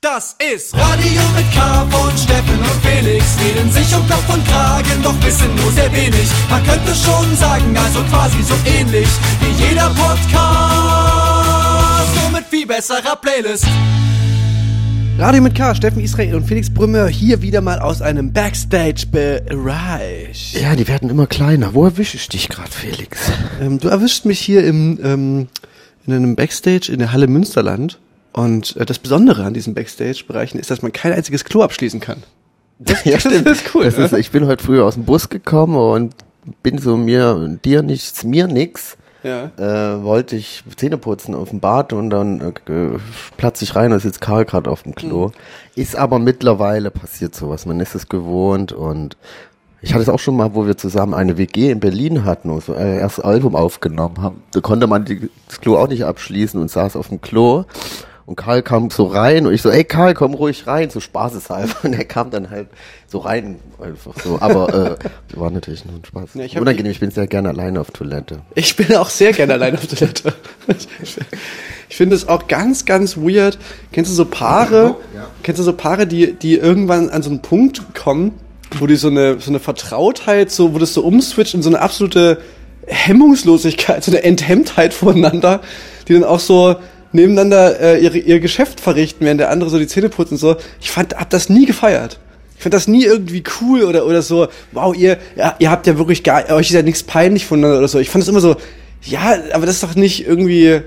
Das ist Radio mit K von Steffen und Felix. Reden sich um Kopf und Kragen, doch wissen nur sehr wenig. Man könnte schon sagen, also quasi so ähnlich wie jeder Podcast. Nur mit viel besserer Playlist. Radio mit K, Steffen Israel und Felix Brümmer hier wieder mal aus einem Backstage-Bereich. Ja, die werden immer kleiner. Wo erwische ich dich gerade, Felix? Ähm, du erwischt mich hier im, ähm, in einem Backstage in der Halle Münsterland. Und äh, das Besondere an diesen Backstage-Bereichen ist, dass man kein einziges Klo abschließen kann. Das, ja, das ist cool, Das ist, ich bin heute früh aus dem Bus gekommen und bin so mir, dir nichts, mir nix. Ja. Äh, wollte ich Zähne putzen auf dem Bad und dann äh, platze ich rein und sitzt Karl gerade auf dem Klo. Mhm. Ist aber mittlerweile passiert sowas. Man ist es gewohnt und ich hatte es auch schon mal, wo wir zusammen eine WG in Berlin hatten und so ein erstes Album aufgenommen haben. Da konnte man die, das Klo auch nicht abschließen und saß auf dem Klo. Und Karl kam so rein und ich so, ey Karl, komm ruhig rein, so spaßeshalber. Und er kam dann halt so rein, einfach so. Aber äh, war natürlich nur ein Spaß. Ja, ich Unangenehm, ich bin sehr gerne alleine auf Toilette. Ich bin auch sehr gerne allein auf Toilette. Ich finde es auch ganz, ganz weird. Kennst du so Paare? Kennst du so Paare, die, die irgendwann an so einen Punkt kommen, wo die so eine, so eine Vertrautheit, so, wo das so umswitcht in so eine absolute Hemmungslosigkeit, so eine Enthemmtheit voneinander, die dann auch so nebeneinander äh, ihre, ihr Geschäft verrichten, während der andere so die Zähne putzt und so. Ich fand, hab das nie gefeiert. Ich fand das nie irgendwie cool oder, oder so, wow, ihr, ja, ihr habt ja wirklich gar, euch ist ja nichts peinlich voneinander oder so. Ich fand das immer so, ja, aber das ist doch nicht irgendwie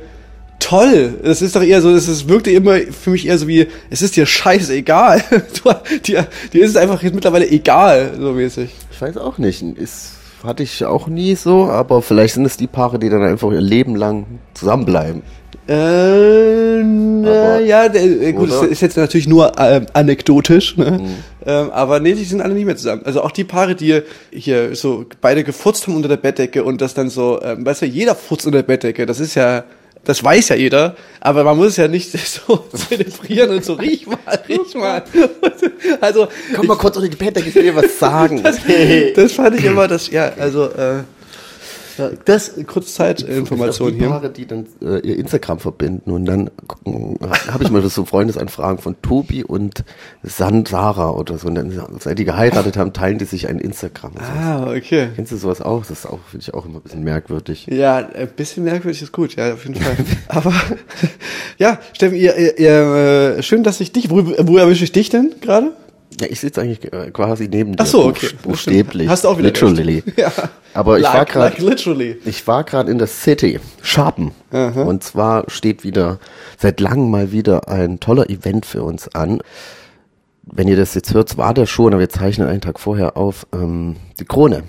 toll. Es ist doch eher so, es ist, wirkte immer für mich eher so wie, es ist dir scheißegal. Du, dir, dir ist es einfach jetzt mittlerweile egal, so mäßig. Ich weiß auch nicht. Ist, hatte ich auch nie so, aber vielleicht sind es die Paare, die dann einfach ihr Leben lang zusammenbleiben. Äh, na, ja, der, äh, gut, Oder? das ist jetzt natürlich nur ähm, anekdotisch, ne? Ähm, aber nee, die sind alle nicht mehr zusammen. Also auch die Paare, die hier so beide gefurzt haben unter der Bettdecke und das dann so, ähm, weißt du, jeder furzt unter der Bettdecke, das ist ja, das weiß ja jeder, aber man muss es ja nicht so zelebrieren und so, riech mal, riech mal. Also, Komm mal kurz unter die Pette, ich will dir was sagen. das fand ich immer, das, ja, also, äh, das, Kurzzeitinformation die hier. Paare, die dann äh, ihr Instagram verbinden und dann habe ich mal so Freundesanfragen von Tobi und San Sarah oder so. Und dann, seit die geheiratet haben, teilen die sich ein Instagram. Ah, okay. Kennst du sowas auch? Das ist auch, finde ich auch immer ein bisschen merkwürdig. Ja, ein bisschen merkwürdig ist gut, ja, auf jeden Fall. Aber ja, Steffen, ihr, ihr, ihr, äh, schön, dass ich dich. Wo, wo erwische ich dich denn gerade? Ja, ich sitze eigentlich äh, quasi neben dir. Ach so, okay. buch- Buchstäblich. Hast du auch wieder Literally. Ja. Aber ich like, war gerade like literally. Ich war gerade in der City, Sharpen. Und zwar steht wieder seit langem mal wieder ein toller Event für uns an. Wenn ihr das jetzt hört, war der schon, aber wir zeichnen einen Tag vorher auf, ähm, die Krone.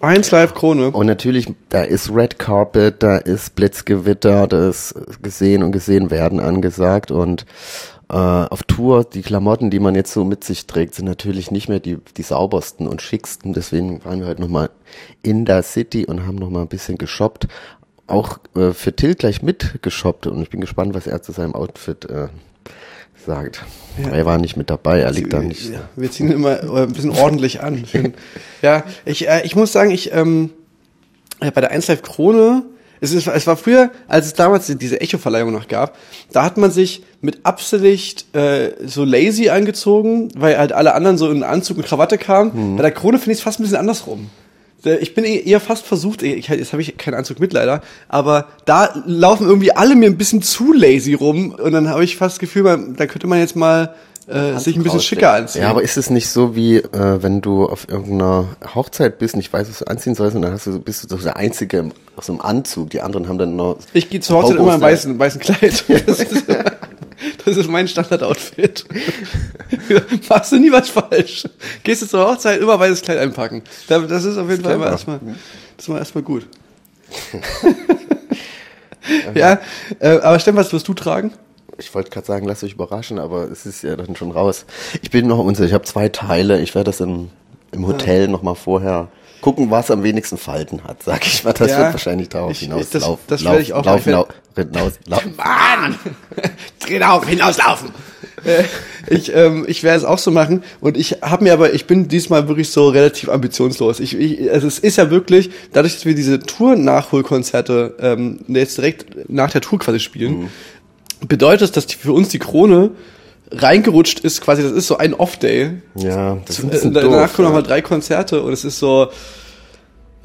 Eins live Krone. Und natürlich, da ist Red Carpet, da ist Blitzgewitter, da ist gesehen und gesehen werden angesagt und äh, auf Tour, die Klamotten, die man jetzt so mit sich trägt, sind natürlich nicht mehr die, die saubersten und schicksten. Deswegen waren wir heute nochmal in der City und haben nochmal ein bisschen geshoppt. Auch äh, für Till gleich mitgeshoppt und ich bin gespannt, was er zu seinem Outfit äh, sagt. Er war nicht mit dabei, er liegt da nicht. Ja, wir ziehen immer äh, ein bisschen ordentlich an. Ja, ich, äh, ich muss sagen, ich ähm, äh, bei der 1 Live Krone, es, ist, es war früher, als es damals diese Echo-Verleihung noch gab, da hat man sich mit Absicht äh, so lazy angezogen, weil halt alle anderen so in Anzug und Krawatte kamen. Bei der Krone finde ich es fast ein bisschen andersrum. Äh, Ich bin eh- eher fast versucht, ich, jetzt habe ich keinen Anzug mit leider, aber da laufen irgendwie alle mir ein bisschen zu lazy rum und dann habe ich fast das Gefühl, da könnte man jetzt mal äh, sich ein bisschen schicker anziehen. Ja, aber ist es nicht so wie, äh, wenn du auf irgendeiner Hochzeit bist, nicht weißt, was du anziehen sollst, und dann hast du, bist du so der Einzige im, aus so einem Anzug, die anderen haben dann noch... Ich gehe zur Hochzeit immer im weißen, weißen Kleid. Das ist, das ist mein Standardoutfit. Machst du nie was falsch. Gehst du zur Hochzeit, immer weißes Kleid einpacken. Da- Das ist auf jeden Fall immer erstmal, das ist mal erstmal gut. ja, äh, aber Steffen, was wirst du tragen? Ich wollte gerade sagen, lasst euch überraschen, aber es ist ja dann schon raus. Ich bin noch unsicher, ich habe zwei Teile, ich werde das im, im Hotel noch nochmal vorher gucken, was am wenigsten Falten hat, sag ich mal. Das Ja, wird wahrscheinlich darauf ich- hinaus das- lauf- das lauf- werde ich auch- laufen, ich werd- lau- hinaus, lau- Mann! Dreh auf, hinauslaufen! Äh, ich ähm, ich werde es auch so machen und ich habe mir aber, ich bin diesmal wirklich so relativ ambitionslos. Ich, ich, also es ist ja wirklich, dadurch, dass wir diese Tour-Nachholkonzerte ähm, jetzt direkt nach der Tour quasi spielen, bedeutet das, dass die, für uns die Krone reingerutscht ist, quasi, das ist so ein Off-Day. Ja, das ist ein bisschen Danach doof, kommen ja. nochmal drei Konzerte und es ist so,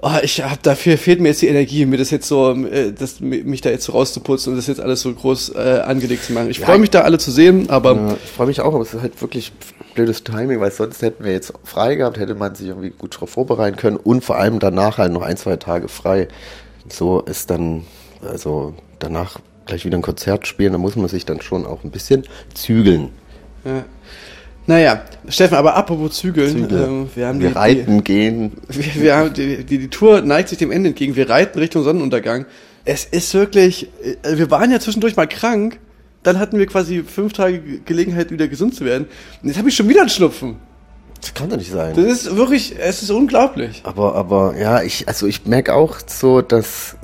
oh, ich hab dafür fehlt mir jetzt die Energie, mir das jetzt so, äh, das, mich da jetzt so rauszuputzen und das jetzt alles so groß äh, angelegt zu machen. Ich freue mich da alle zu sehen, aber Ja, ich freue mich auch, aber es ist halt wirklich blödes Timing, weil sonst hätten wir jetzt frei gehabt, hätte man sich irgendwie gut drauf vorbereiten können und vor allem danach halt noch ein, zwei Tage frei. So ist dann, also danach gleich wieder ein Konzert spielen, da muss man sich dann schon auch ein bisschen zügeln. ja. naja, Steffen, aber apropos Zügeln, Zügel. ähm, wir haben wir die, reiten, gehen. Die, wir, wir haben die, die, die Tour neigt sich dem Ende entgegen, wir reiten Richtung Sonnenuntergang. Es ist wirklich, äh, wir waren ja zwischendurch mal krank, dann hatten wir quasi fünf Tage Gelegenheit, wieder gesund zu werden. Und jetzt habe ich schon wieder einen Schnupfen. Das kann doch nicht sein. Das ist wirklich, es ist unglaublich. Aber, aber ja, ich, also ich merke auch so, dass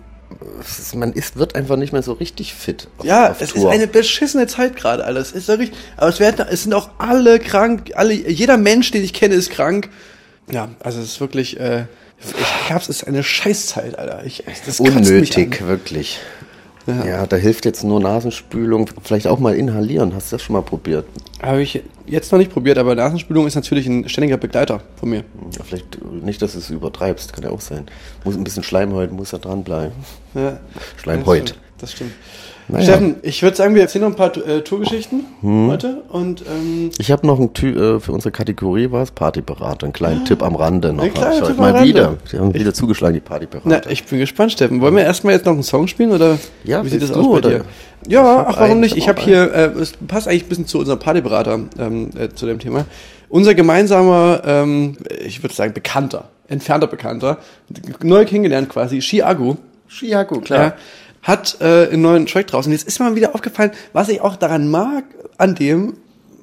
ist, man ist, wird einfach nicht mehr so richtig fit. Auf, Ja, auf es Tour. ist eine beschissene Zeit gerade alles. Es ist wirklich, aber es werden, es sind auch alle krank, alle, jeder Mensch, den ich kenne, ist krank. Ja, also es ist wirklich, äh, Herbst ist eine Scheißzeit, Alter. Ich, das Unnötig, wirklich. Ja. Ja. da hilft jetzt nur Nasenspülung, vielleicht auch mal inhalieren. Hast du das schon mal probiert? Habe ich jetzt noch nicht probiert, aber Nasenspülung ist natürlich ein ständiger Begleiter von mir. Ja, vielleicht nicht, dass du es übertreibst, kann ja auch sein. Muss ein bisschen Schleimhäut, muss da dranbleiben. Ja, Schleimhäut. Das stimmt. Naja. Steffen, ich würde sagen, wir erzählen noch ein paar äh, Tourgeschichten Hm. heute und ähm, Ich habe noch ein Tü äh, für unsere Kategorie war es Partyberater, einen kleinen Tipp am Rande noch. Ein kleiner Hab ich Tipp mal Rande. wieder. Sie haben wieder zugeschlagen, die Partyberater. na, ich bin gespannt, Steffen. Wollen wir erstmal jetzt noch einen Song spielen oder Ja, wie sieht das aus bei oder? dir? Ja, Ich hab ach warum einen, nicht? ich Ich hab habe auch hier, äh, es passt eigentlich ein bisschen zu unserem Partyberater ähm, äh, zu dem Thema. Unser gemeinsamer, ähm, ich würde sagen Bekannter, entfernter Bekannter, neu kennengelernt quasi, Chiago. Chiago, Ja, hat äh, einen neuen Track draußen. Jetzt ist mir mal wieder aufgefallen, was ich auch daran mag, an dem,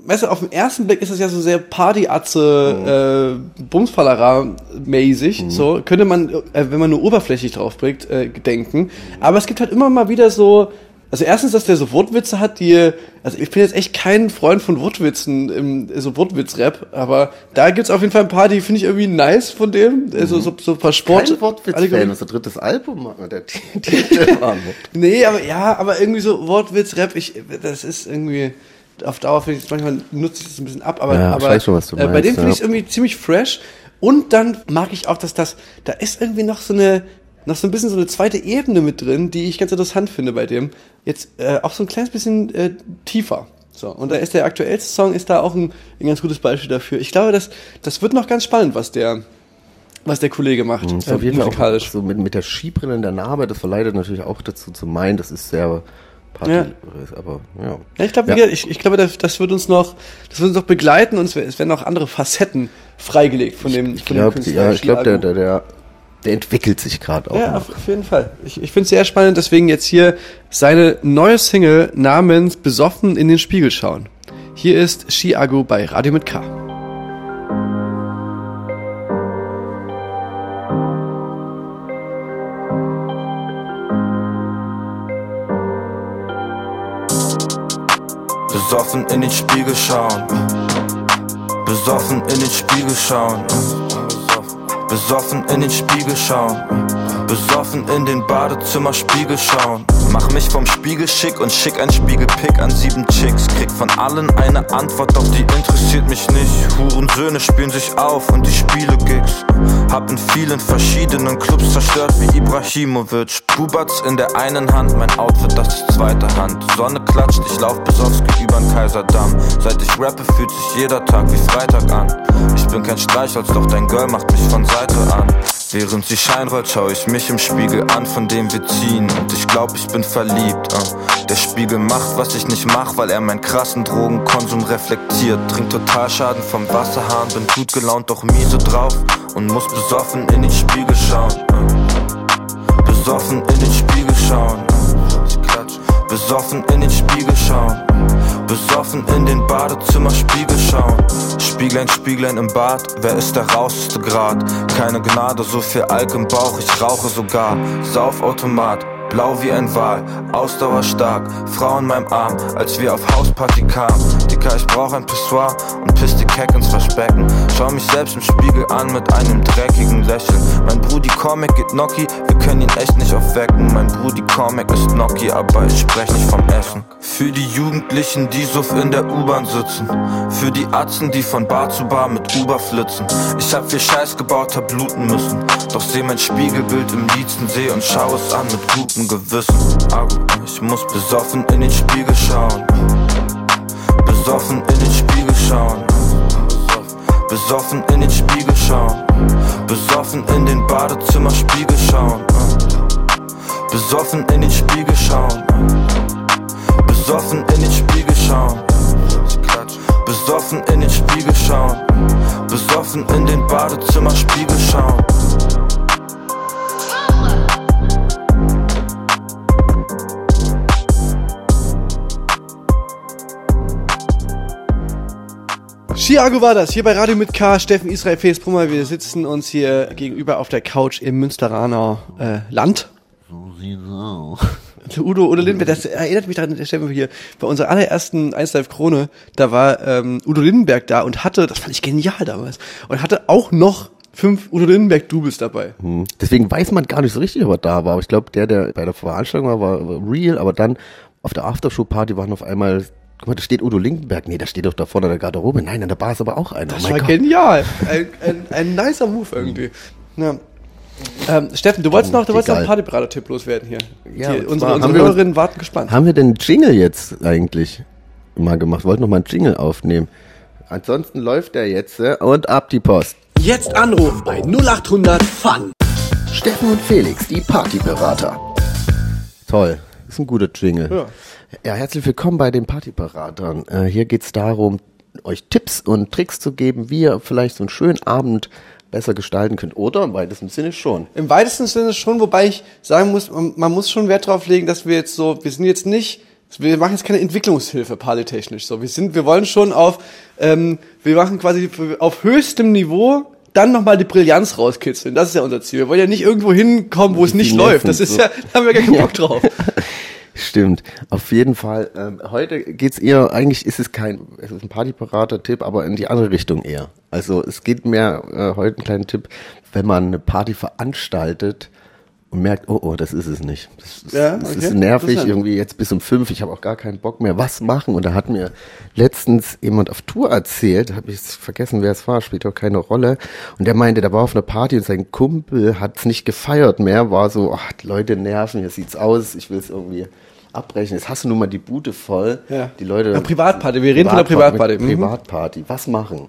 weißt du, auf den ersten Blick ist es ja so sehr Partyatze, äh, Bumsfallera-mäßig. So könnte man, äh, wenn man nur oberflächlich draufblickt, äh, denken. Aber es gibt halt immer mal wieder so, also erstens, dass der so Wortwitze hat, die, also ich bin jetzt echt kein Freund von Wortwitzen, im, so Wortwitz-Rap, aber da gibt's auf jeden Fall ein paar, die finde ich irgendwie nice von dem. Also so, so ein paar Sport. Kein Wortwitz-Fan, das ist drittes Album, der Titel war Nee, aber ja, aber irgendwie so Wortwitz, Rap, ich, das ist irgendwie auf Dauer finde ich manchmal nutze ich das ein bisschen ab, aber, Ja, aber schon, äh, bei meinst, dem finde ich es irgendwie ziemlich fresh und dann mag ich auch, dass das, da ist irgendwie noch so eine, noch so ein bisschen so eine zweite Ebene mit drin, die ich ganz interessant finde bei dem. Jetzt äh, auch so ein kleines bisschen äh, tiefer. So, und da ist der aktuellste Song, ist da auch ein, ein ganz gutes Beispiel dafür. Ich glaube, das, das wird noch ganz spannend, was der, was der Kollege macht. Ist äh, auf jeden Fall so mit, mit der Skibrille in der Narbe, das verleitet natürlich auch dazu zu meinen, das ist sehr Party, Ja. aber ja. Ja, ich glaube, Ja. ich, ich glaube, das, das wird uns noch, das wird uns noch begleiten und es, werden noch andere Facetten freigelegt von dem, Ich von dem glaube, Künstler ja, ich glaube, der, der, der, der entwickelt sich gerade auch. Ja, noch. auf, jeden Fall. Ich, ich finde es sehr spannend, deswegen jetzt hier seine neue Single namens Besoffen in den Spiegel schauen. Hier ist Chiago bei Radio mit K. Besoffen in den Spiegel schauen. Besoffen in den Spiegel schauen. Besoffen in den Spiegel schauen. Besoffen in den Badezimmerspiegel schauen. Mach mich vom Spiegel schick und schick ein Spiegelpick an sieben Chicks. Krieg von allen eine Antwort, doch die interessiert mich nicht. Hurensöhne spielen sich auf und die Spiele Gigs. Hab in vielen verschiedenen Clubs zerstört wie Ibrahimovic. Bubats in der einen Hand, mein Outfit, das ist zweite Hand. Sonne klatscht, ich lauf Besowski übern Kaiserdamm. Seit ich rappe, fühlt sich jeder Tag wie Freitag an. Ich bin kein Streichholz, doch dein Girl macht mich von Seite an. Während sie Schein rollt, schau ich mich im Spiegel an, von dem wir ziehen. Und ich glaub, ich bin verliebt. Uh. Der Spiegel macht, was ich nicht mach, weil er meinen krassen Drogenkonsum reflektiert. Trink total Schaden vom Wasserhahn, bin gut gelaunt, doch miese drauf. Und muss besoffen in den Spiegel schauen. Uh. Besoffen in den Spiegel schauen. Uh. Besoffen in den Spiegel schauen. Besoffen in den Badezimmerspiegel schauen. Spieglein, Spieglein im Bad, wer ist der rauseste Grad? Keine Gnade, so viel Alk im Bauch, ich rauche sogar. Saufautomat, blau wie ein Wal, Ausdauer stark, Frau in meinem Arm, als wir auf Hausparty kamen. Praktika, ich brauch ein Pissoir und piss die Keck ins Waschbecken. Schau mich selbst im Spiegel an mit einem dreckigen Lächeln. Mein Brudi Comic geht Noki, wir können ihn echt nicht aufwecken. Mein Brudi Comic ist Noki, aber ich sprech nicht vom Essen. Für die Jugendlichen, die so in der U-Bahn sitzen. Für die Atzen, die von Bar zu Bar mit Uber flitzen. Ich hab viel Scheiß gebaut, hab bluten müssen. Doch seh mein Spiegelbild im liebsten See und schau es an mit gutem Gewissen. Agu, ich muss besoffen in den Spiegel schauen. Besoffen in den Spiegel schauen. Besoffen in den Spiegel schauen. Besoffen in den Badezimmerspiegel schauen. Besoffen in den Spiegel schauen. Besoffen in den Spiegel schauen. Besoffen in den Spiegel schauen. Besoffen in den Badezimmerspiegel schauen. Chiago war das, hier bei Radio mit K, Steffen Israel, Felix Brummer. Wir sitzen uns hier gegenüber auf der Couch im Münsteraner äh, Land. So sieht's aus. Udo, Udo Lindenberg, das erinnert mich daran, der Steffen hier, bei unserer allerersten 1 Live Krone, da war ähm, Udo Lindenberg da und hatte, das fand ich genial damals, und hatte auch noch fünf Udo Lindenberg Doubles dabei. Hm. Deswegen weiß man gar nicht so richtig, ob er da war. Aber ich glaube, der, der bei der Veranstaltung war, war war real. Aber dann auf der Aftershow-Party waren auf einmal, guck mal, da steht Udo Lindenberg. Nee, da steht doch da vorne in der Garderobe. Nein, an der Bar ist aber auch einer. Das Oh war Gott. genial. Ein, ein, ein nicer Move irgendwie. Ja. Ähm, Steffen, du wolltest noch, du wolltest noch einen. Partyberater-Tipp loswerden hier. Ja, Die, und unsere unsere haben wir uns- Hörerinnen warten gespannt. Haben wir denn einen Jingle jetzt eigentlich mal gemacht? Wollten noch mal einen Jingle aufnehmen. Ansonsten läuft der jetzt äh, und ab die Post. Jetzt anrufen bei 0800 Fun. Steffen und Felix, die Partyberater. Toll, ist ein guter Jingle. Ja. Ja, herzlich willkommen bei den Partyberatern. Äh, hier geht's darum, euch Tipps und Tricks zu geben, wie ihr vielleicht so einen schönen Abend besser gestalten könnt. Oder im weitesten Sinne schon. Im weitesten Sinne schon, wobei ich sagen muss, man, muss schon Wert drauf legen, dass wir jetzt so, wir sind jetzt nicht, wir machen jetzt keine Entwicklungshilfe partytechnisch. So, wir sind, wir wollen schon auf, ähm, wir machen quasi auf höchstem Niveau dann nochmal die Brillanz rauskitzeln. Das ist ja unser Ziel. Wir wollen ja nicht irgendwo hinkommen, wo es nicht läuft. Das ist ja, da haben wir gar keinen Bock drauf. Stimmt, auf jeden Fall. Ähm, heute geht's eher, eigentlich ist es kein, es ist ein Partyberater-Tipp, aber in die andere Richtung eher. Also es geht mehr, äh, heute ein kleiner Tipp, wenn man eine Party veranstaltet und merkt, oh, oh, das ist es nicht. Das, ist- Ja, das okay. ist nervig, irgendwie jetzt bis um fünf, ich habe auch gar keinen Bock mehr, was machen? Und da hat mir letztens jemand auf Tour erzählt, habe ich vergessen, wer es war, spielt auch keine Rolle. Und der meinte, der war auf einer Party und sein Kumpel hat's nicht gefeiert mehr, war so, ach, Leute nerven, hier sieht's aus, ich will es irgendwie abbrechen. Jetzt hast du nun mal die Bude voll. Ja. Die Leute. Eine Privatparty, wir reden von einer Privatparty. Mhm. Privatparty. Was machen?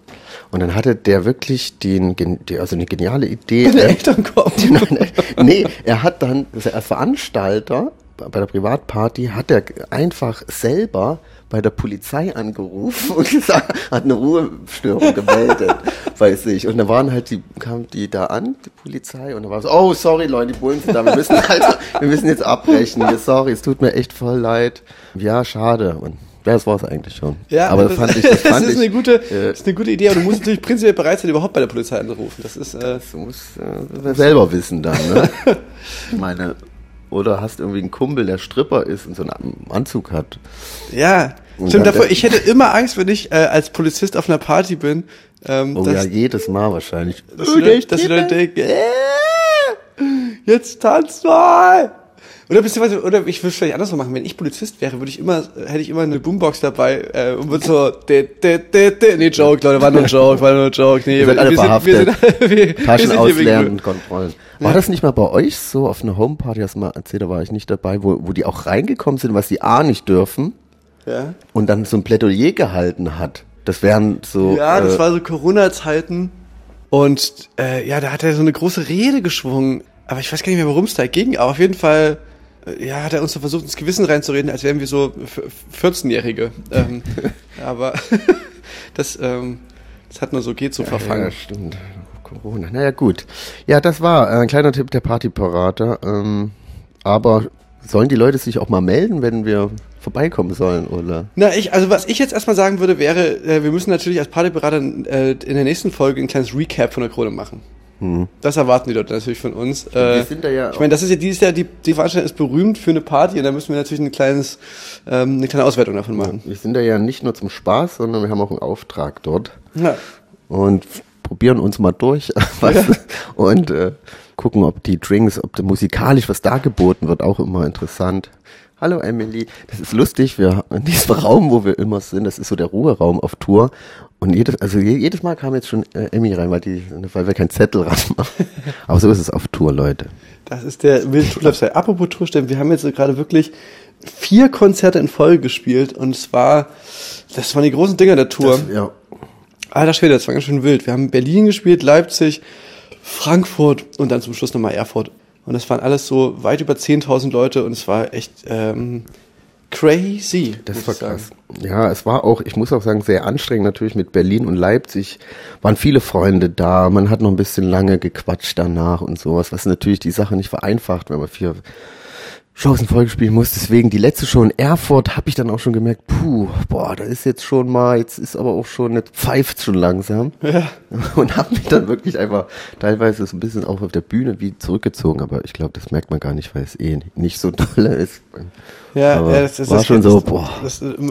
Und dann hatte der wirklich den, die, also eine geniale Idee. Deine äh, Eltern kommen. nee, er hat dann, also als Veranstalter bei der Privatparty, hat er einfach selber bei der Polizei angerufen und gesagt, hat eine Ruhestörung gemeldet bei sich. Und da waren halt die, kamen die da an, die Polizei, und da war so, oh, sorry Leute, die Bullen sind da, wir müssen halt, wir müssen jetzt abbrechen. Sorry, es tut mir echt voll leid. Ja, schade. Und ja, das war es eigentlich schon. Ja, aber das, fand ich, das fand ist ich, eine gute, äh, das ist eine gute Idee, aber du musst natürlich prinzipiell bereit sein, überhaupt bei der Polizei anzurufen. Das ist, äh, Du musst äh, selber wissen dann, ne? Ich meine, oder hast irgendwie einen Kumpel, der Stripper ist und so einen Anzug hat. ja. Und Stimmt, davor, ich hätte immer Angst, wenn ich äh, als Polizist auf einer Party bin, ähm, Oh dass, ja, jedes Mal wahrscheinlich. dass, die Leute, dass die Leute denken, äh, jetzt tanz mal. Oder beziehungsweise, oder ich würde es vielleicht andersrum machen. Wenn ich Polizist wäre, würde ich immer, hätte ich immer eine Boombox dabei äh, und würde so, de, de, de, de, nee, Joke, Leute, war nur ein Joke, war nur ein Joke. Nee, Ihr seid alle wir, sind, wir, sind, wir, wir Taschen wegen ausleeren und Kontrollen. War das nicht mal bei euch so auf einer Homeparty, hast du mal erzählt, da war ich nicht dabei, wo, wo die auch reingekommen sind, was die A nicht dürfen Ja. und dann so ein Plädoyer gehalten hat? Das wären so. Ja, das äh, war so Corona-Zeiten. Und äh, ja, da hat er so eine große Rede geschwungen. Aber ich weiß gar nicht mehr, worum es da ging. Aber auf jeden Fall, ja, hat er uns so versucht, ins Gewissen reinzureden, als wären wir so f- 14-Jährige. ähm, aber das, ähm, das hat nur so geht so Ja, verfangen. stimmt. Corona. Naja, gut. Ja, das war äh, ein kleiner Tipp der Partyparater. Ähm, aber sollen die Leute sich auch mal melden, wenn wir vorbeikommen sollen, oder? Na, ich, also was ich jetzt erstmal sagen würde, wäre, äh, wir müssen natürlich als Partyberater äh, in der nächsten Folge ein kleines Recap von der Krone machen. Das erwarten die Leute natürlich von uns. Äh, sind da ja ich meine, das ist ja dieses Jahr, die, die Veranstaltung ist berühmt für eine Party und da müssen wir natürlich ein kleines, ähm, eine kleine Auswertung davon machen. Wir sind da ja nicht nur zum Spaß, sondern wir haben auch einen Auftrag dort Ja. und probieren uns mal durch was, und äh, gucken, ob die Drinks, ob da musikalisch was da geboten wird, auch immer interessant. Hallo Emily, das ist lustig, wir in diesem Raum, wo wir immer sind, das ist so der Ruheraum auf Tour und jedes, also je- jedes Mal kam jetzt schon äh, Emmy rein, weil die, weil wir keinen Zettel ranmachen. Aber so ist es auf Tour, Leute. Das ist der Wild Tour Lifestyle. Apropos Tourstellen, wir haben jetzt gerade wirklich vier Konzerte in Folge gespielt und es war, das waren die großen Dinger der Tour. Ja. Alter Schwede, das war ganz schön wild. Wir haben Berlin gespielt, Leipzig, Frankfurt und dann zum Schluss nochmal Erfurt. Und das waren alles so weit über 10.000 Leute und es war echt ähm, crazy. Das war krass. Ja, es war auch, ich muss auch sagen, sehr anstrengend natürlich mit Berlin und Leipzig. Waren viele Freunde da, man hat noch ein bisschen lange gequatscht danach und sowas, was natürlich die Sache nicht vereinfacht, wenn man vier Shows in Folge spielen muss. Deswegen die letzte Show in Erfurt habe ich dann auch schon gemerkt, puh, boah, da ist jetzt schon mal, jetzt ist aber auch schon, jetzt pfeift schon langsam. Ja. Und habe mich dann wirklich einfach teilweise so ein bisschen auch auf der Bühne wie zurückgezogen, aber ich glaube, das merkt man gar nicht, weil es eh nicht so dolle ist. Ja, ja das, das war das, schon so, boah.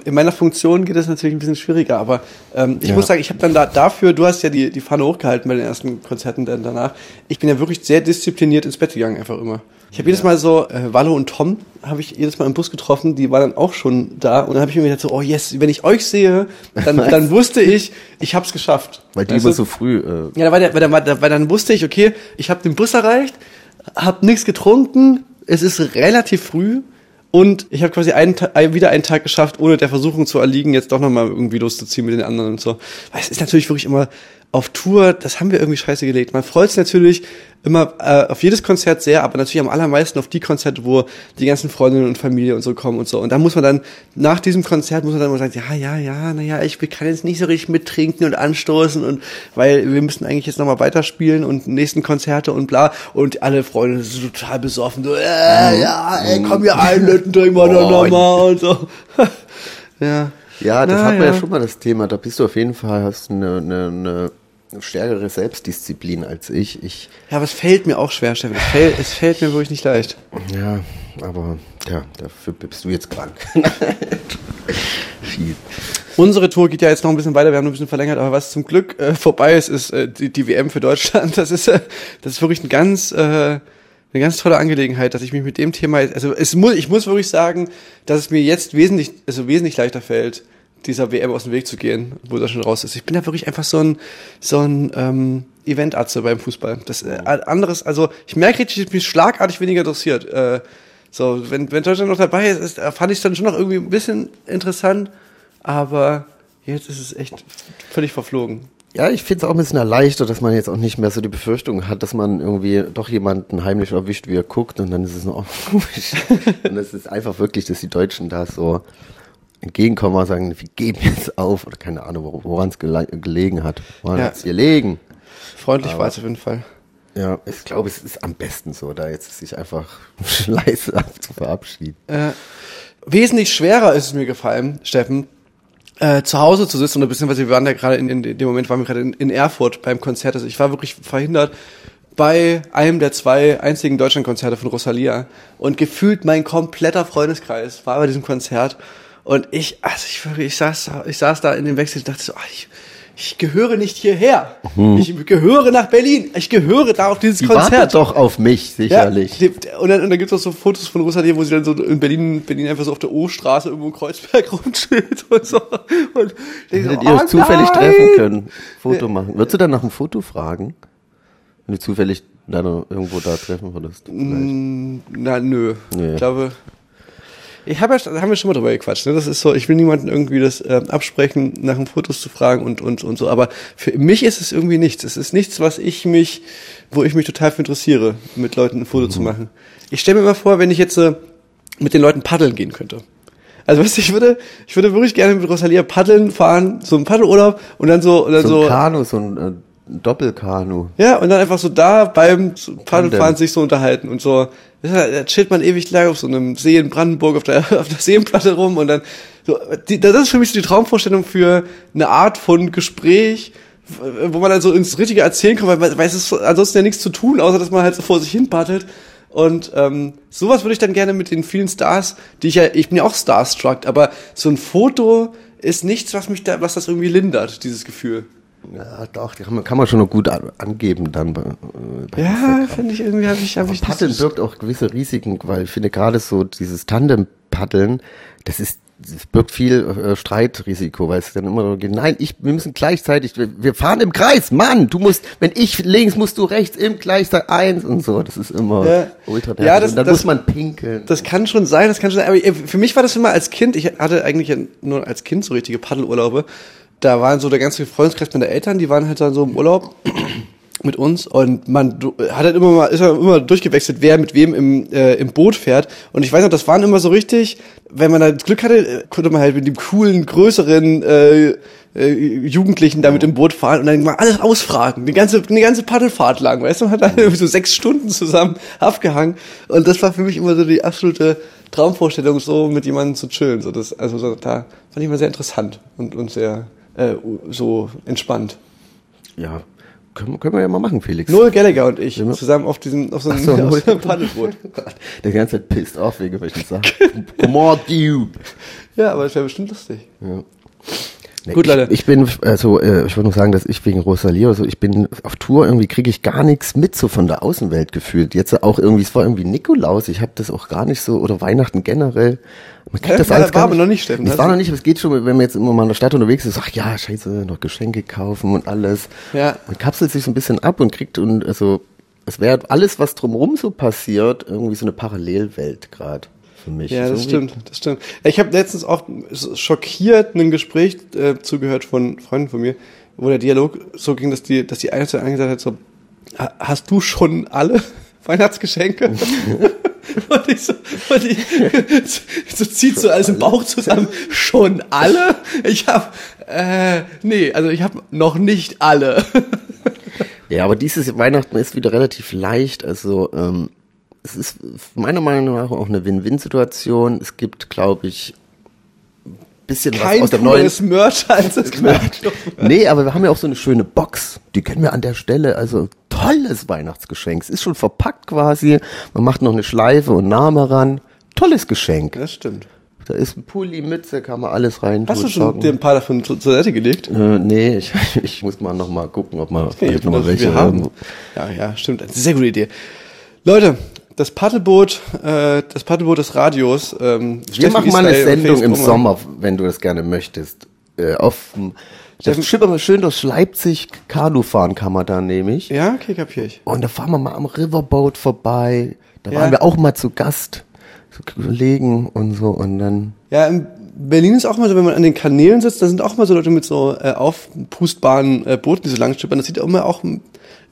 In meiner Funktion geht das natürlich ein bisschen schwieriger, aber ähm, ich Ja. muss sagen, ich habe dann da, dafür, du hast ja die, die Fahne hochgehalten bei den ersten Konzerten dann danach. Ich bin ja wirklich sehr diszipliniert ins Bett gegangen, einfach immer. Ich habe jedes Mal so, äh, Wallo und Tom habe ich jedes Mal im Bus getroffen, die waren dann auch schon da und dann habe ich mir gedacht so, oh yes, wenn ich euch sehe, dann, dann wusste ich, ich habe es geschafft. Weil die Weißt immer so früh, äh, Ja, weil, der, weil, der, weil dann wusste ich, okay, ich habe den Bus erreicht, habe nichts getrunken, es ist relativ früh und ich habe quasi einen, wieder einen Tag geschafft, ohne der Versuchung zu erliegen, jetzt doch nochmal irgendwie loszuziehen mit den anderen und so. Weil es ist natürlich wirklich immer auf Tour, das haben wir irgendwie scheiße gelegt. Man freut sich natürlich immer äh, auf jedes Konzert sehr, aber natürlich am allermeisten auf die Konzerte, wo die ganzen Freundinnen und Familie und so kommen und so. Und da muss man dann, nach diesem Konzert muss man dann immer sagen, ja, ja, ja, naja, ich kann jetzt nicht so richtig mittrinken und anstoßen und weil wir müssen eigentlich jetzt nochmal weiterspielen und nächsten Konzerte und bla. Und alle Freunde sind total besoffen, so, äh, ja, ey, komm hier ein, Lütten, trinken wir doch nochmal und so. ja. Ja, das Na, hat man ja. ja. schon mal das Thema. Da bist du auf jeden Fall, hast eine, eine, eine stärkere Selbstdisziplin als ich. Ich, Ja, aber es fällt mir auch schwer, Steffen. Es fällt, es fällt mir wirklich nicht leicht. ja, aber ja, dafür bist du jetzt krank. Viel. Unsere Tour geht ja jetzt noch ein bisschen weiter, wir haben ein bisschen verlängert, aber was zum Glück äh, vorbei ist, ist äh, die, die WM für Deutschland. Das ist, äh, das ist wirklich ein ganz, äh, eine ganz tolle Angelegenheit, dass ich mich mit dem Thema, also es muss, ich muss wirklich sagen, dass es mir jetzt wesentlich, also wesentlich leichter fällt, dieser WM aus dem Weg zu gehen, wo das schon raus ist. Ich bin da wirklich einfach so ein, so ein ähm, Eventatze beim Fußball. Das äh, anderes, also ich merke richtig, ich bin schlagartig weniger interessiert. Äh, so, wenn, wenn Deutschland noch dabei ist, ist, äh, fand ich es dann schon noch irgendwie ein bisschen interessant, aber jetzt ist es echt völlig verflogen. Ja, ich finde es auch ein bisschen erleichtert, dass man jetzt auch nicht mehr so die Befürchtung hat, dass man irgendwie doch jemanden heimlich erwischt, wie er guckt und dann ist es noch komisch. und es ist einfach wirklich, dass die Deutschen da so entgegenkommen und sagen, wir geben jetzt auf oder keine Ahnung, wor- woran es gele gelegen hat. Woran Ja. hat's gelegen? Freundlich war es auf jeden Fall. Ja, ich glaube, es ist am besten so, da jetzt sich einfach leise zu verabschieden. Äh, wesentlich schwerer ist es mir gefallen, Steffen, äh, zu Hause zu sitzen, oder beziehungsweise wir waren ja gerade in, in dem Moment waren wir gerade in, in Erfurt beim Konzert. Also ich war wirklich verhindert bei einem der zwei einzigen Deutschlandkonzerte von Rosalia und gefühlt mein kompletter Freundeskreis war bei diesem Konzert und ich, also ich, ich saß, ich saß da in dem Wechsel und dachte so, ach, ich, ich gehöre nicht hierher. Ich gehöre nach Berlin. Ich gehöre da auf dieses Die Konzert. wartet doch auf mich, sicherlich. Ja, und dann, und dann gibt es auch so Fotos von Rosalie, wo sie dann so in Berlin, Berlin einfach so auf der O-Straße irgendwo in Kreuzberg rumsteht und so. Und denk so, Hättet ihr euch oh zufällig nein! treffen können, Foto machen. Würdest du dann nach einem Foto fragen? Wenn du zufällig dann irgendwo da treffen würdest? vielleicht? Na, nö. Nee. Ich glaube, ich habe ja, da haben wir schon mal drüber gequatscht. Ne? Das ist so, ich will niemanden irgendwie das äh, absprechen, nach den Fotos zu fragen und, und, und so. Aber für mich ist es irgendwie nichts. Es ist nichts, was ich mich, wo ich mich total für interessiere, mit Leuten ein Foto zu machen. Ich stelle mir immer vor, wenn ich jetzt äh, mit den Leuten paddeln gehen könnte. Also weißt du, ich würde, ich würde wirklich gerne mit Rosalia paddeln fahren, so einen Paddelurlaub und dann so, und dann So so, ein Kanu, so ein äh, Doppelkanu. ja, und dann einfach so da beim Paddelfahren sich so unterhalten und so. Ja, Da chillt man ewig lang auf so einem See in Brandenburg auf der, auf der Seenplatte rum und dann, so, die, das ist für mich so die Traumvorstellung für eine Art von Gespräch, wo man dann so ins richtige Erzählen kommt, weil, weil es ist ansonsten ja nichts zu tun, außer dass man halt so vor sich hin paddelt. Und ähm, sowas würde ich dann gerne mit den vielen Stars, die ich ja, ich bin ja auch starstruck, aber so ein Foto ist nichts, was mich da, was das irgendwie lindert, dieses Gefühl. Ja, doch, die kann man, kann man schon noch gut an, angeben dann. Bei, äh, bei Ja, finde ich irgendwie, habe ich, habe ich Paddeln birgt auch gewisse Risiken, weil ich finde gerade so dieses Tandem-Paddeln, das ist das birgt viel äh, Streitrisiko, weil es dann immer so geht, nein, ich, wir müssen gleichzeitig, wir, wir fahren im Kreis, Mann, du musst, wenn ich links, musst du rechts im Gleichzeit eins und so, das ist immer Ja. ultra Ja, nervig. das- und dann das- muss man pinkeln. Das kann schon sein, das kann schon sein. Aber für mich war das immer als Kind, ich hatte eigentlich ja nur als Kind so richtige Paddelurlaube. Da waren so der ganze Freundeskreis meiner Eltern, die waren halt dann so im Urlaub mit uns und man hat halt immer mal, ist halt immer durchgewechselt, wer mit wem im, äh, im Boot fährt. Und ich weiß noch, das waren immer so richtig, wenn man halt Glück hatte, konnte man halt mit dem coolen, größeren äh, äh, Jugendlichen da mit dem Boot fahren und dann mal alles ausfragen. Die ganze, die ganze Paddelfahrt lang, weißt du, man hat dann irgendwie so sechs Stunden zusammen abgehangen. Und das war für mich immer so die absolute Traumvorstellung, so mit jemandem zu chillen. So das, also so, da fand ich immer sehr interessant und, und sehr äh, so entspannt. Ja, können, wir- können wir ja mal machen, Felix. Noel Gallagher und ich zusammen auf diesem auf so einem, so, auf so einem Paddelboot. Der ganze Zeit pisst auf wegen welchen Sachen. Come on, dude. Ja, aber das wäre bestimmt lustig. Nee, Gut, ich, Leute. Ich bin, also äh, ich wollte nur sagen, dass ich wegen Rosalie, also ich bin auf Tour, irgendwie kriege ich gar nichts mit so von der Außenwelt gefühlt. Jetzt auch irgendwie, es war irgendwie Nikolaus, ich habe das auch gar nicht so, oder Weihnachten generell. Man kriegt Hä? das War- alles war gar aber nicht. noch nicht, Steffen, Das war noch nicht, aber es geht schon, wenn man jetzt immer mal in der Stadt unterwegs ist, ach ja, scheiße, noch Geschenke kaufen und alles. Ja. Man kapselt sich so ein bisschen ab und kriegt und also es wäre alles, was drumherum so passiert, irgendwie so eine Parallelwelt gerade für mich. Ja, das So stimmt, das stimmt. Ich habe letztens auch schockiert einem Gespräch äh, zugehört von Freunden von mir, wo der Dialog so ging, dass die, dass die eine zu anderen gesagt hat, so, "Ha- hast du schon alle Weihnachtsgeschenke? und ich so, und ich, so, so zieht so alles im Bauch zusammen. Schon alle? Ich habe, äh, nee, also ich habe noch nicht alle. Ja, aber dieses Weihnachten ist wieder relativ leicht. Also ähm, es ist meiner Meinung nach auch eine Win-Win-Situation. Es gibt, glaube ich, ein bisschen Kein was aus der neuen. Merch als das. Nee, aber wir haben ja auch so eine schöne Box. Die können wir an der Stelle. Also tolles Weihnachtsgeschenk. Es ist schon verpackt quasi. Man macht noch eine Schleife und Name ran. Tolles Geschenk. Das stimmt. Da ist ein Pulli, Mütze, kann man alles rein. Hast du schon Socken. dir ein paar davon zu, zur Seite gelegt? Äh, nee, ich, ich muss mal noch mal gucken, ob man vielleicht noch mal welche wir haben. Ja, ja, stimmt. Sehr gute Idee. Leute, das Paddelboot, äh, das Paddelboot des Radios. Ähm, Wir Steffen machen mal eine Sendung im. Sommer, wenn du das gerne möchtest. Äh, auf das schippern wir schön durch Leipzig, Kanu fahren kann man da nämlich. Ja, okay, kapier ich. Und da fahren wir mal am Riverboat vorbei. Da Ja. waren wir auch mal zu Gast. So Kollegen und so und dann. Ja, in Berlin ist auch mal so, wenn man an den Kanälen sitzt, da sind auch mal so Leute mit so äh, aufpustbaren äh, Booten, die so lang schippern. Das sieht auch immer auch immer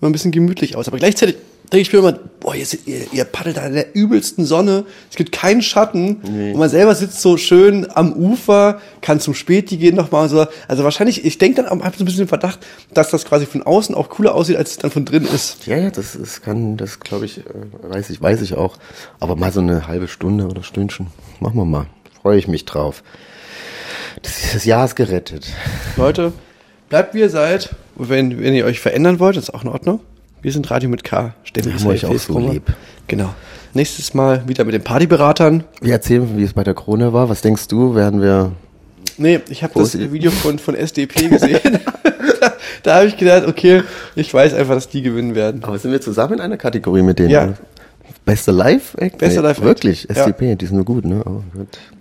ein bisschen gemütlich aus. Aber gleichzeitig denke ich mir immer, boah, ihr, sit- ihr, ihr paddelt da in der übelsten Sonne, es gibt keinen Schatten und man selber sitzt so schön am Ufer, kann zum Späti gehen nochmal so. Also wahrscheinlich, ich denke dann auch, hab so ein bisschen den Verdacht, dass das quasi von außen auch cooler aussieht, als es dann von drin ist. Ja, ja, das, das kann, das glaube ich, äh, weiß ich, weiß ich auch. Aber mal so eine halbe Stunde oder Stündchen. Machen wir mal. Freue ich mich drauf. Das, das Jahr ist gerettet. Leute, bleibt wie ihr seid. Und wenn, wenn ihr euch verändern wollt, ist auch in Ordnung. Wir sind Radio mit K. Wir haben euch auch so lieb. Genau. Nächstes Mal wieder mit den Partyberatern. Wir erzählen, wie es bei der Krone war. Was denkst du? Werden wir Nee, ich habe das Video von, von SDP gesehen. da habe ich gedacht, okay, ich weiß einfach, dass die gewinnen werden. Aber sind wir zusammen in einer Kategorie mit denen? Ja. Beste Live-Act? Bester Live-Act. Wirklich, Ja. SDP, die sind nur gut, ne? Oh.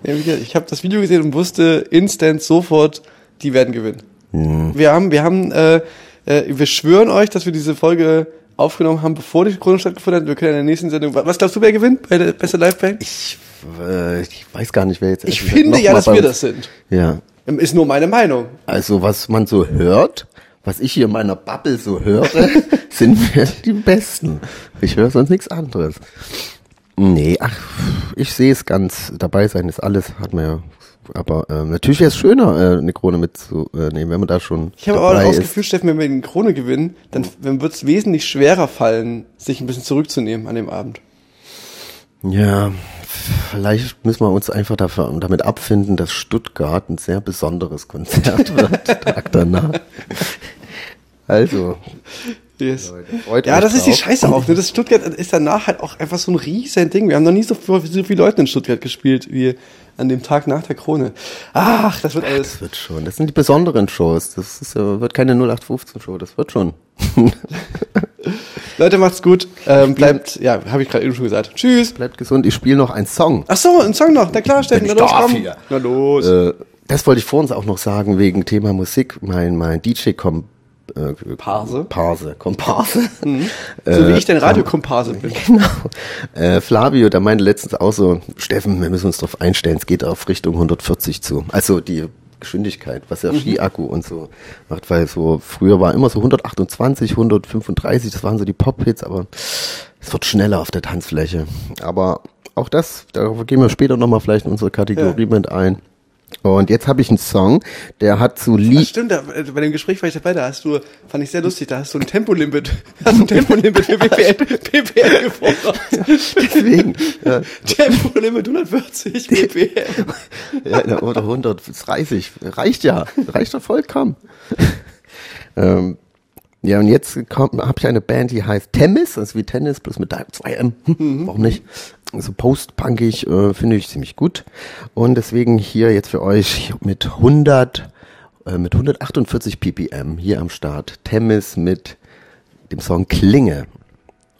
Ja, ich habe das Video gesehen und wusste instant sofort, die werden gewinnen. Hm. Wir haben, wir haben, äh, äh, wir schwören euch, dass wir diese Folge aufgenommen haben, bevor die Krone stattgefunden hat. Wir können in der nächsten Sendung. Was glaubst du, wer gewinnt bei der beste Live-Band? Ich, äh, ich weiß gar nicht, wer jetzt. Ich finde ja, dass wir das sind. Ja. Ist nur meine Meinung. Also, was man so hört, was ich hier in meiner Bubble so höre, sind wir die Besten. Ich höre sonst nichts anderes. Nee, ach, ich sehe es ganz, dabei sein ist alles, hat man ja. Aber ähm, natürlich wäre es schöner, äh, eine Krone mitzunehmen, wenn man da schon Ich habe aber auch das. Gefühl, Steffen, wenn wir die Krone gewinnen, dann, dann wird es wesentlich schwerer fallen, sich ein bisschen zurückzunehmen an dem Abend. Ja, vielleicht müssen wir uns einfach dafür, damit abfinden, dass Stuttgart ein sehr besonderes Konzert wird, Tag danach. Also, Yes. Leute, Ja, das ist die drauf. Scheiße auch. Ne? Das Stuttgart ist danach halt auch einfach so ein riesen Ding. Wir haben noch nie so, viel- so viele Leute in Stuttgart gespielt wie an dem Tag nach der Krone. Ach, das wird alles. Das wird schon. Das sind die besonderen Shows. Das ist, wird keine 0815-Show. Das wird schon. Leute, macht's gut. Ähm, bleibt, ja, habe ich gerade eben schon gesagt. Tschüss. Bleibt gesund. Ich spiele noch einen Song. Ach so, ein Song noch. Na klar, Steffen, na los, komm. hier. Na los. Äh, das wollte ich vor uns auch noch sagen, wegen Thema Musik. Mein, mein DJ-Kom... Äh, Parse? Parse. Komparse. so wie ich dein Radiokomparse bin. Genau. Äh, Flavio, der meinte letztens auch so, Steffen, wir müssen uns darauf einstellen, es geht auf Richtung 140 zu. Also die Geschwindigkeit, was ja Skiakku und so macht, weil so früher war immer so 128, 135, das waren so die Pop-Hits, aber es wird schneller auf der Tanzfläche. Aber auch das, darauf gehen wir später nochmal vielleicht in unsere Kategorie mit ein. Und jetzt habe ich einen Song, der hat zu Das Lee. stimmt, da, äh, bei dem Gespräch war ich dabei, da hast du, fand ich sehr lustig, da hast du ein Tempolimit, hast ein Tempolimit für PPL, PPL gefordert. Deswegen, ja, Tempolimit 140 PPL. Ja, oder 130. Reicht ja. Reicht doch vollkommen. ähm, ja, und jetzt habe ich eine Band, die heißt Tennis, das ist wie Tennis, bloß mit 2M. Hm, Warum nicht? So post-punkig äh, finde ich ziemlich gut. Und deswegen hier jetzt für euch mit 100, äh, mit 148 ppm hier am Start. Tennis mit dem Song Klinge.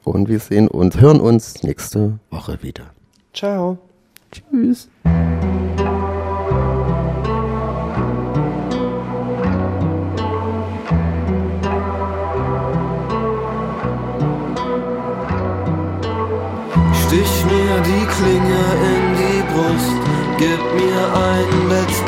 Und wir sehen uns, hören uns nächste Woche wieder. Ciao. Tschüss. Stich mir die Klinge in die Brust, gib mir einen letzten